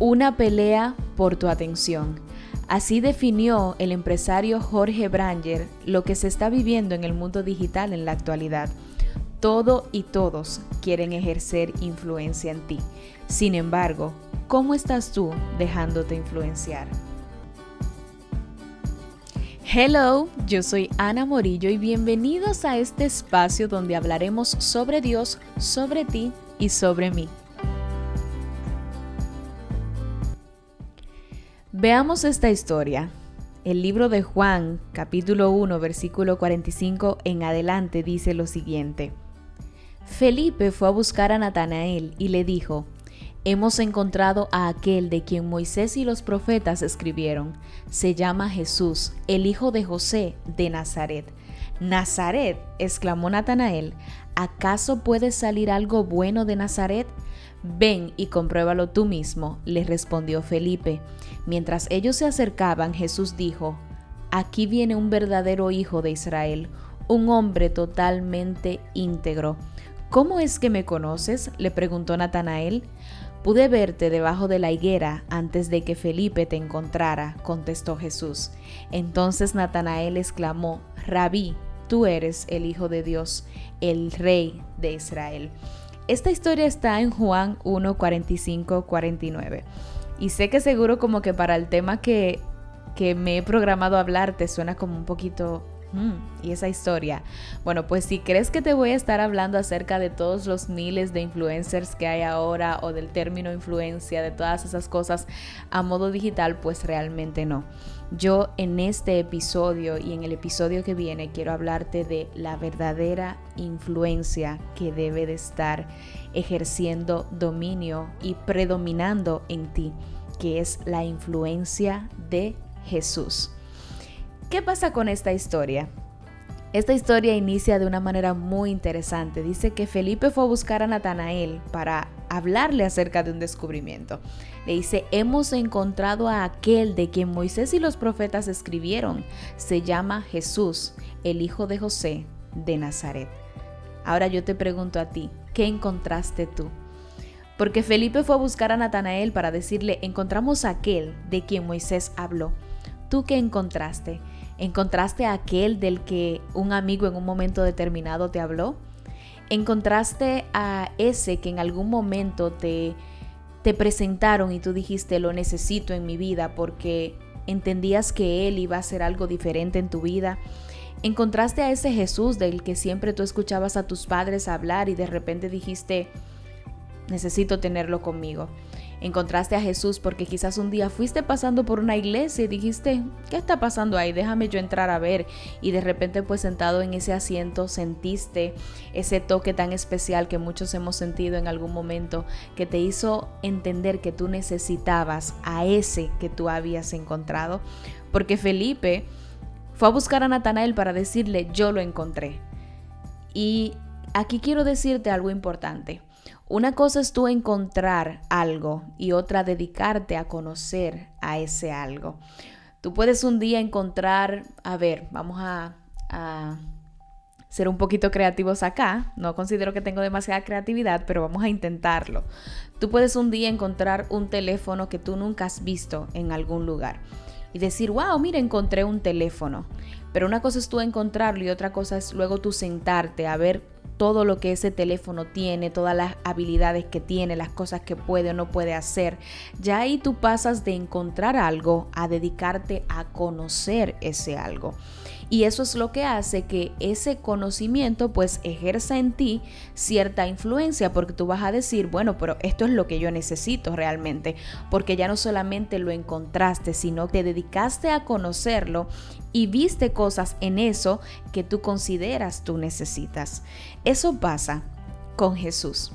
Una pelea por tu atención. Así definió el empresario Jorge Branger lo que se está viviendo en el mundo digital en la actualidad. Todo y todos quieren ejercer influencia en ti. Sin embargo, ¿cómo estás tú dejándote influenciar? Hello, yo soy Ana Morillo y bienvenidos a este espacio donde hablaremos sobre Dios, sobre ti y sobre mí. Veamos esta historia. El libro de Juan, capítulo 1, versículo 45 en adelante, dice lo siguiente. Felipe fue a buscar a Natanael y le dijo, Hemos encontrado a aquel de quien Moisés y los profetas escribieron. Se llama Jesús, el hijo de José de Nazaret. Nazaret, exclamó Natanael, ¿acaso puede salir algo bueno de Nazaret? Ven y compruébalo tú mismo, le respondió Felipe. Mientras ellos se acercaban, Jesús dijo, Aquí viene un verdadero hijo de Israel, un hombre totalmente íntegro. ¿Cómo es que me conoces? le preguntó Natanael. Pude verte debajo de la higuera antes de que Felipe te encontrara, contestó Jesús. Entonces Natanael exclamó, Rabí, tú eres el Hijo de Dios, el Rey de Israel. Esta historia está en Juan 1, 45, 49. Y sé que seguro como que para el tema que, que me he programado a hablar te suena como un poquito y esa historia. Bueno, pues si crees que te voy a estar hablando acerca de todos los miles de influencers que hay ahora o del término influencia, de todas esas cosas a modo digital, pues realmente no. Yo en este episodio y en el episodio que viene quiero hablarte de la verdadera influencia que debe de estar ejerciendo dominio y predominando en ti, que es la influencia de Jesús. ¿Qué pasa con esta historia? Esta historia inicia de una manera muy interesante. Dice que Felipe fue a buscar a Natanael para hablarle acerca de un descubrimiento. Le dice, hemos encontrado a aquel de quien Moisés y los profetas escribieron. Se llama Jesús, el hijo de José de Nazaret. Ahora yo te pregunto a ti, ¿qué encontraste tú? Porque Felipe fue a buscar a Natanael para decirle, encontramos a aquel de quien Moisés habló. ¿Tú qué encontraste? ¿Encontraste a aquel del que un amigo en un momento determinado te habló? ¿Encontraste a ese que en algún momento te, te presentaron y tú dijiste lo necesito en mi vida porque entendías que él iba a hacer algo diferente en tu vida? ¿Encontraste a ese Jesús del que siempre tú escuchabas a tus padres hablar y de repente dijiste necesito tenerlo conmigo? Encontraste a Jesús porque quizás un día fuiste pasando por una iglesia y dijiste, ¿qué está pasando ahí? Déjame yo entrar a ver. Y de repente pues sentado en ese asiento sentiste ese toque tan especial que muchos hemos sentido en algún momento que te hizo entender que tú necesitabas a ese que tú habías encontrado. Porque Felipe fue a buscar a Natanael para decirle, yo lo encontré. Y aquí quiero decirte algo importante. Una cosa es tú encontrar algo y otra dedicarte a conocer a ese algo. Tú puedes un día encontrar, a ver, vamos a, ser un poquito creativos acá. No considero que tengo demasiada creatividad, pero vamos a intentarlo. Tú puedes un día encontrar un teléfono que tú nunca has visto en algún lugar y decir, wow, mira, encontré un teléfono. Pero una cosa es tú encontrarlo y otra cosa es luego tú sentarte a ver todo lo que ese teléfono tiene, todas las habilidades que tiene, las cosas que puede o no puede hacer. Ya ahí tú pasas de encontrar algo a dedicarte a conocer ese algo. Y eso es lo que hace que ese conocimiento pues ejerza en ti cierta influencia porque tú vas a decir, bueno, pero esto es lo que yo necesito realmente, porque ya no solamente lo encontraste, sino te dedicaste a conocerlo y viste cosas en eso que tú consideras tú necesitas. Eso pasa con Jesús.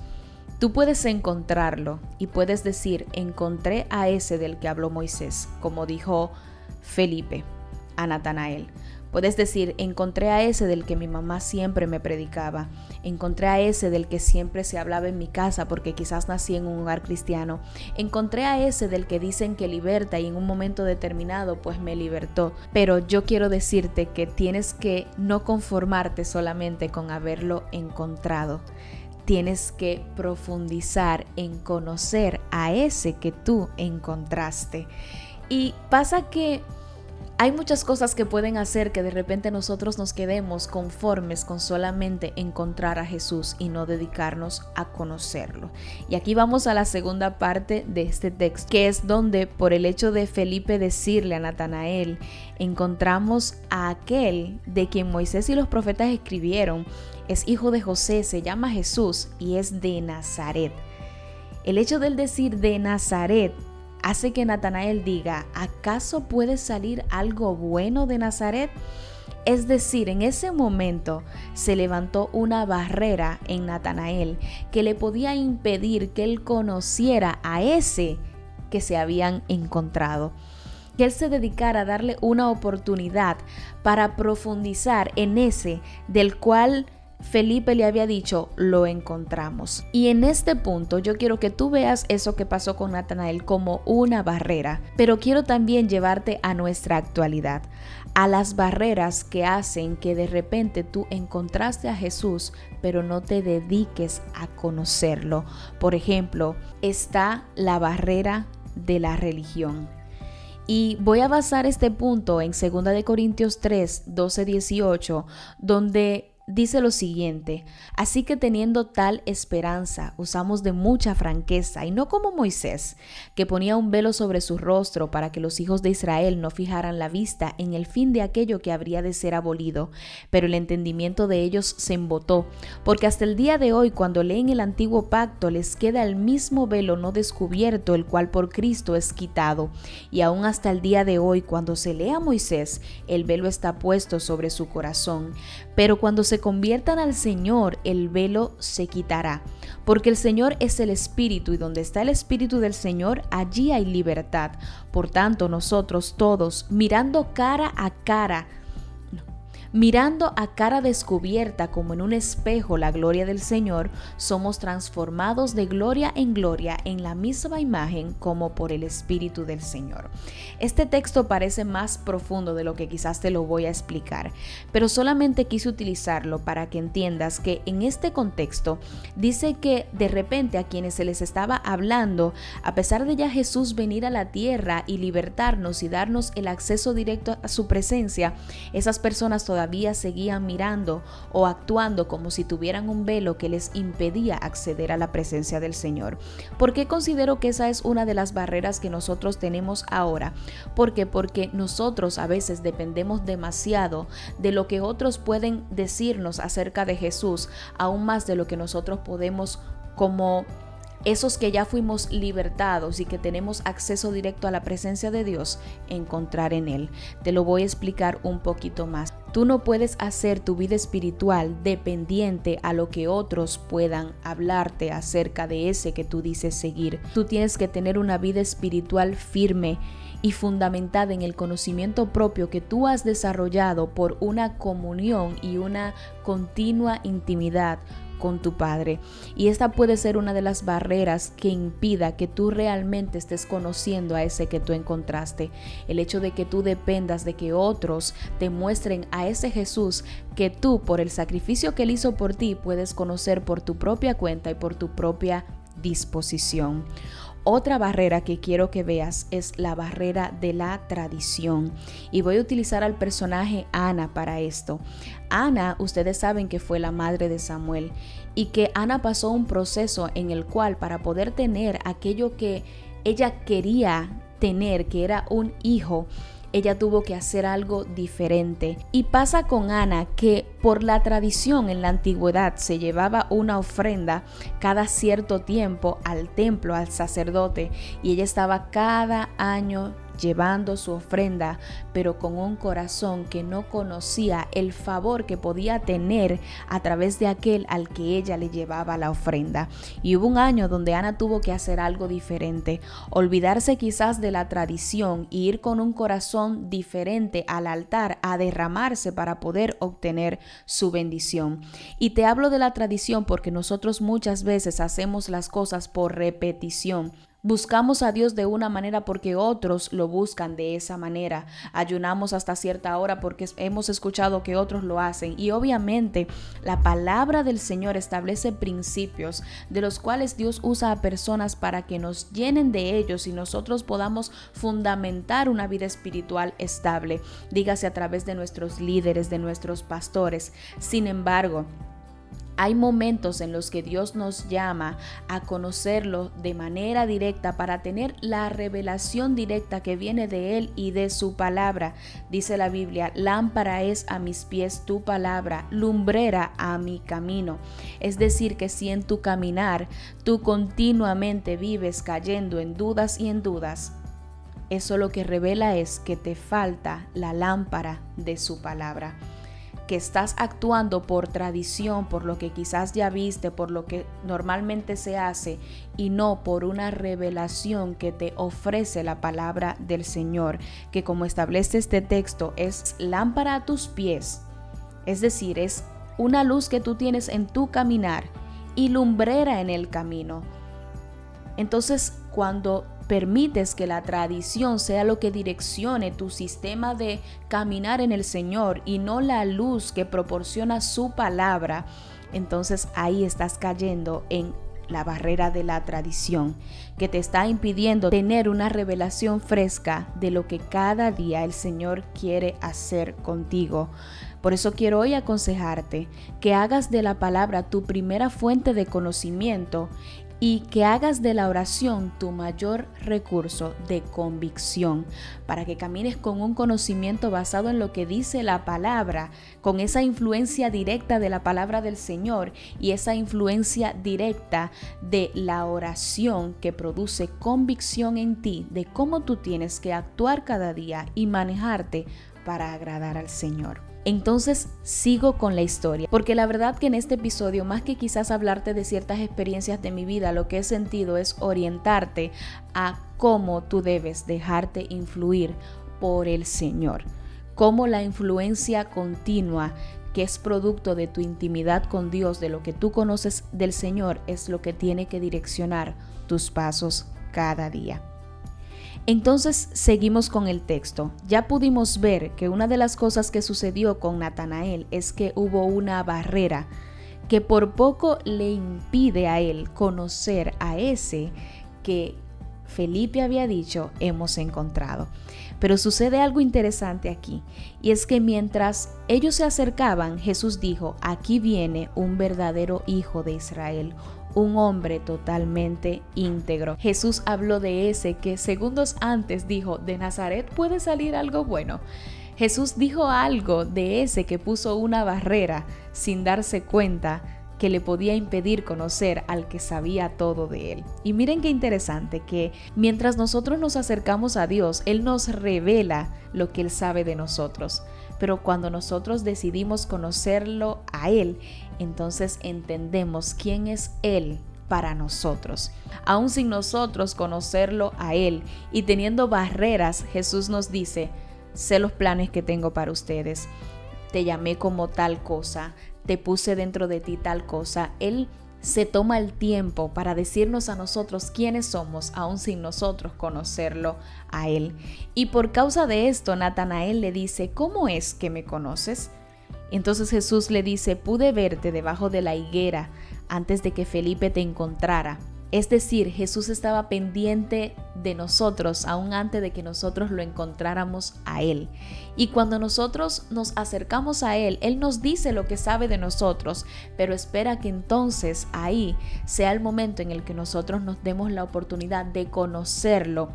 Tú puedes encontrarlo y puedes decir, encontré a ese del que habló Moisés, como dijo Felipe a Natanael. Puedes decir, encontré a ese del que mi mamá siempre me predicaba, encontré a ese del que siempre se hablaba en mi casa porque quizás nací en un hogar cristiano, encontré a ese del que dicen que liberta y en un momento determinado pues me libertó. Pero yo quiero decirte que tienes que no conformarte solamente con haberlo encontrado tienes que profundizar en conocer a ese que tú encontraste. Y pasa que hay muchas cosas que pueden hacer que de repente nosotros nos quedemos conformes con solamente encontrar a Jesús y no dedicarnos a conocerlo. Y aquí vamos a la segunda parte de este texto, que es donde por el hecho de Felipe decirle a Natanael, encontramos a aquel de quien Moisés y los profetas escribieron, es hijo de José, se llama Jesús y es de Nazaret. El hecho del decir de Nazaret hace que Natanael diga, ¿acaso puede salir algo bueno de Nazaret? Es decir, en ese momento se levantó una barrera en Natanael que le podía impedir que él conociera a ese que se habían encontrado. Que él se dedicara a darle una oportunidad para profundizar en ese del cual Felipe le había dicho, lo encontramos. Y en este punto yo quiero que tú veas eso que pasó con Natanael como una barrera, pero quiero también llevarte a nuestra actualidad, a las barreras que hacen que de repente tú encontraste a Jesús, pero no te dediques a conocerlo. Por ejemplo, está la barrera de la religión. Y voy a basar este punto en 2 de Corintios 3, 12, 18, donde dice lo siguiente, así que teniendo tal esperanza, usamos de mucha franqueza, y no como Moisés, que ponía un velo sobre su rostro para que los hijos de Israel no fijaran la vista en el fin de aquello que habría de ser abolido, pero el entendimiento de ellos se embotó, porque hasta el día de hoy cuando leen el antiguo pacto les queda el mismo velo no descubierto, el cual por Cristo es quitado, y aún hasta el día de hoy cuando se lee a Moisés, el velo está puesto sobre su corazón, pero cuando se conviertan al Señor, el velo se quitará, porque el Señor es el Espíritu y donde está el Espíritu del Señor, allí hay libertad. Por tanto, nosotros todos, mirando cara a cara, Mirando a cara descubierta como en un espejo la gloria del Señor, somos transformados de gloria en gloria en la misma imagen como por el Espíritu del Señor. Este texto parece más profundo de lo que quizás te lo voy a explicar, pero solamente quise utilizarlo para que entiendas que en este contexto dice que de repente a quienes se les estaba hablando, a pesar de ya Jesús venir a la tierra y libertarnos y darnos el acceso directo a su presencia, esas personas todavía seguían mirando o actuando como si tuvieran un velo que les impedía acceder a la presencia del Señor. ¿Por qué considero que esa es una de las barreras que nosotros tenemos ahora? ¿Por qué? Porque nosotros a veces dependemos demasiado de lo que otros pueden decirnos acerca de Jesús, aún más de lo que nosotros podemos como esos que ya fuimos libertados y que tenemos acceso directo a la presencia de Dios, encontrar en Él. Te lo voy a explicar un poquito más. Tú no puedes hacer tu vida espiritual dependiente a lo que otros puedan hablarte acerca de ese que tú dices seguir. Tú tienes que tener una vida espiritual firme y fundamentada en el conocimiento propio que tú has desarrollado por una comunión y una continua intimidad con tu Padre. Y esta puede ser una de las barreras que impida que tú realmente estés conociendo a ese que tú encontraste. El hecho de que tú dependas de que otros te muestren a ese Jesús que tú, por el sacrificio que él hizo por ti, puedes conocer por tu propia cuenta y por tu propia disposición. Otra barrera que quiero que veas es la barrera de la tradición. Y voy a utilizar al personaje Ana para esto. Ana, ustedes saben que fue la madre de Samuel y que Ana pasó un proceso en el cual para poder tener aquello que ella quería tener, que era un hijo, ella tuvo que hacer algo diferente. Y pasa con Ana que por la tradición en la antigüedad se llevaba una ofrenda cada cierto tiempo al templo, al sacerdote, y ella estaba cada año llevando su ofrenda, pero con un corazón que no conocía el favor que podía tener a través de aquel al que ella le llevaba la ofrenda. Y hubo un año donde Ana tuvo que hacer algo diferente, olvidarse quizás de la tradición e ir con un corazón diferente al altar a derramarse para poder obtener su bendición. Y te hablo de la tradición porque nosotros muchas veces hacemos las cosas por repetición Buscamos a Dios de una manera porque otros lo buscan de esa manera. Ayunamos hasta cierta hora porque hemos escuchado que otros lo hacen. Y obviamente la palabra del Señor establece principios de los cuales Dios usa a personas para que nos llenen de ellos y nosotros podamos fundamentar una vida espiritual estable. Dígase a través de nuestros líderes, de nuestros pastores. Sin embargo, hay momentos en los que Dios nos llama a conocerlo de manera directa para tener la revelación directa que viene de Él y de su palabra. Dice la Biblia, lámpara es a mis pies tu palabra, lumbrera a mi camino. Es decir, que si en tu caminar tú continuamente vives cayendo en dudas y en dudas, eso lo que revela es que te falta la lámpara de su palabra que estás actuando por tradición, por lo que quizás ya viste, por lo que normalmente se hace y no por una revelación que te ofrece la palabra del Señor, que como establece este texto es lámpara a tus pies, es decir, es una luz que tú tienes en tu caminar y lumbrera en el camino. Entonces, cuando permites que la tradición sea lo que direccione tu sistema de caminar en el Señor y no la luz que proporciona su palabra, entonces ahí estás cayendo en la barrera de la tradición, que te está impidiendo tener una revelación fresca de lo que cada día el Señor quiere hacer contigo. Por eso quiero hoy aconsejarte que hagas de la palabra tu primera fuente de conocimiento y que hagas de la oración tu mayor recurso de convicción, para que camines con un conocimiento basado en lo que dice la palabra, con esa influencia directa de la palabra del Señor y esa influencia directa de la oración que produce convicción en ti de cómo tú tienes que actuar cada día y manejarte para agradar al Señor. Entonces sigo con la historia, porque la verdad que en este episodio, más que quizás hablarte de ciertas experiencias de mi vida, lo que he sentido es orientarte a cómo tú debes dejarte influir por el Señor, cómo la influencia continua que es producto de tu intimidad con Dios, de lo que tú conoces del Señor, es lo que tiene que direccionar tus pasos cada día. Entonces seguimos con el texto. Ya pudimos ver que una de las cosas que sucedió con Natanael es que hubo una barrera que por poco le impide a él conocer a ese que Felipe había dicho hemos encontrado. Pero sucede algo interesante aquí, y es que mientras ellos se acercaban, Jesús dijo, aquí viene un verdadero hijo de Israel, un hombre totalmente íntegro. Jesús habló de ese que segundos antes dijo, de Nazaret puede salir algo bueno. Jesús dijo algo de ese que puso una barrera sin darse cuenta que le podía impedir conocer al que sabía todo de él. Y miren qué interesante que mientras nosotros nos acercamos a Dios, Él nos revela lo que Él sabe de nosotros. Pero cuando nosotros decidimos conocerlo a Él, entonces entendemos quién es Él para nosotros. Aún sin nosotros conocerlo a Él y teniendo barreras, Jesús nos dice, sé los planes que tengo para ustedes. Te llamé como tal cosa, te puse dentro de ti tal cosa. Él se toma el tiempo para decirnos a nosotros quiénes somos, aún sin nosotros conocerlo a Él. Y por causa de esto, Natanael le dice, ¿cómo es que me conoces? Entonces Jesús le dice, pude verte debajo de la higuera antes de que Felipe te encontrara. Es decir, Jesús estaba pendiente de nosotros aún antes de que nosotros lo encontráramos a Él. Y cuando nosotros nos acercamos a Él, Él nos dice lo que sabe de nosotros, pero espera que entonces ahí sea el momento en el que nosotros nos demos la oportunidad de conocerlo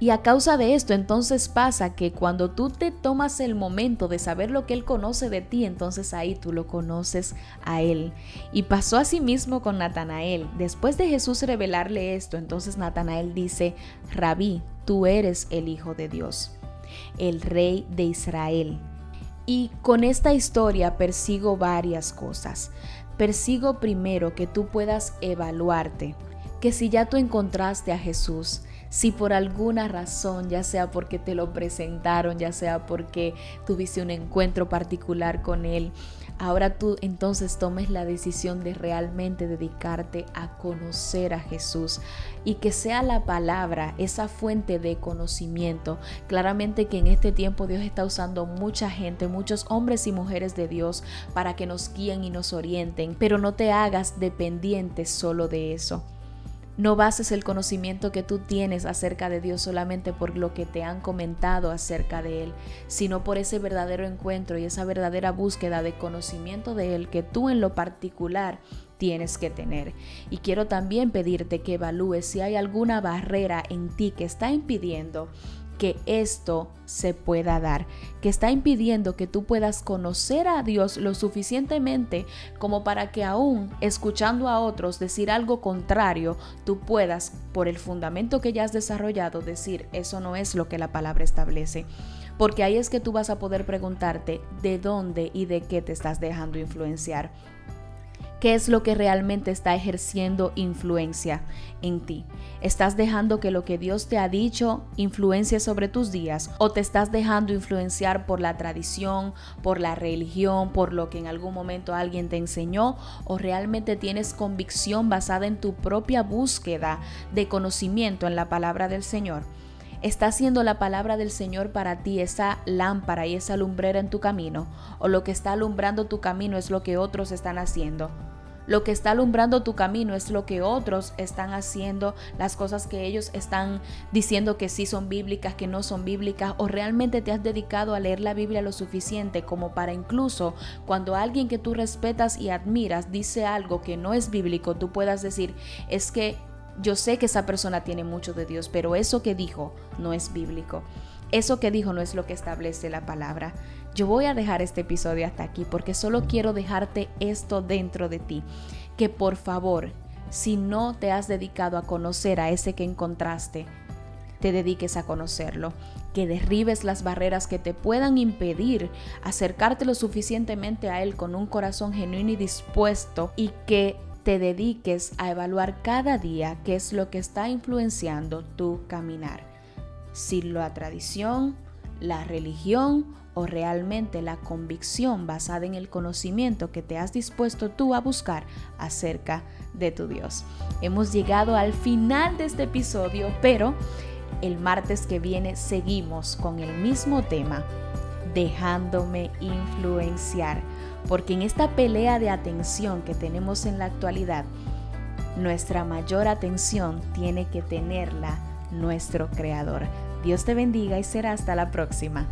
Y a causa de esto, entonces pasa que cuando tú te tomas el momento de saber lo que Él conoce de ti, entonces ahí tú lo conoces a Él. Y pasó así mismo con Natanael. Después de Jesús revelarle esto, entonces Natanael dice, Rabí, tú eres el Hijo de Dios, el Rey de Israel. Y con esta historia persigo varias cosas. Persigo primero que tú puedas evaluarte, que si ya tú encontraste a Jesús, si por alguna razón, ya sea porque te lo presentaron, ya sea porque tuviste un encuentro particular con Él, ahora tú entonces tomes la decisión de realmente dedicarte a conocer a Jesús y que sea la palabra esa fuente de conocimiento. Claramente que en este tiempo Dios está usando mucha gente, muchos hombres y mujeres de Dios para que nos guíen y nos orienten, pero no te hagas dependiente solo de eso. No bases el conocimiento que tú tienes acerca de Dios solamente por lo que te han comentado acerca de Él, sino por ese verdadero encuentro y esa verdadera búsqueda de conocimiento de Él que tú en lo particular tienes que tener. Y quiero también pedirte que evalúes si hay alguna barrera en ti que está impidiendo que esto se pueda dar, que está impidiendo que tú puedas conocer a Dios lo suficientemente como para que aún escuchando a otros decir algo contrario, tú puedas, por el fundamento que ya has desarrollado, decir, eso no es lo que la palabra establece. Porque ahí es que tú vas a poder preguntarte de dónde y de qué te estás dejando influenciar qué es lo que realmente está ejerciendo influencia en ti. ¿Estás dejando que lo que Dios te ha dicho influencie sobre tus días o te estás dejando influenciar por la tradición, por la religión, por lo que en algún momento alguien te enseñó o realmente tienes convicción basada en tu propia búsqueda de conocimiento en la palabra del Señor? ¿Está siendo la palabra del Señor para ti esa lámpara y esa lumbrera en tu camino? ¿O lo que está alumbrando tu camino es lo que otros están haciendo? Lo que está alumbrando tu camino es lo que otros están haciendo, las cosas que ellos están diciendo que sí son bíblicas, que no son bíblicas, o realmente te has dedicado a leer la Biblia lo suficiente como para incluso cuando alguien que tú respetas y admiras dice algo que no es bíblico, tú puedas decir, es que yo sé que esa persona tiene mucho de Dios, pero eso que dijo no es bíblico. Eso que dijo no es lo que establece la palabra. Yo voy a dejar este episodio hasta aquí porque solo quiero dejarte esto dentro de ti. Que por favor, si no te has dedicado a conocer a ese que encontraste, te dediques a conocerlo, que derribes las barreras que te puedan impedir acercarte lo suficientemente a Él con un corazón genuino y dispuesto y que te dediques a evaluar cada día qué es lo que está influenciando tu caminar. Si la tradición, la religión o realmente la convicción basada en el conocimiento que te has dispuesto tú a buscar acerca de tu Dios. Hemos llegado al final de este episodio, pero el martes que viene seguimos con el mismo tema, dejándome influenciar porque en esta pelea de atención que tenemos en la actualidad, nuestra mayor atención tiene que tenerla nuestro Creador. Dios te bendiga y será hasta la próxima.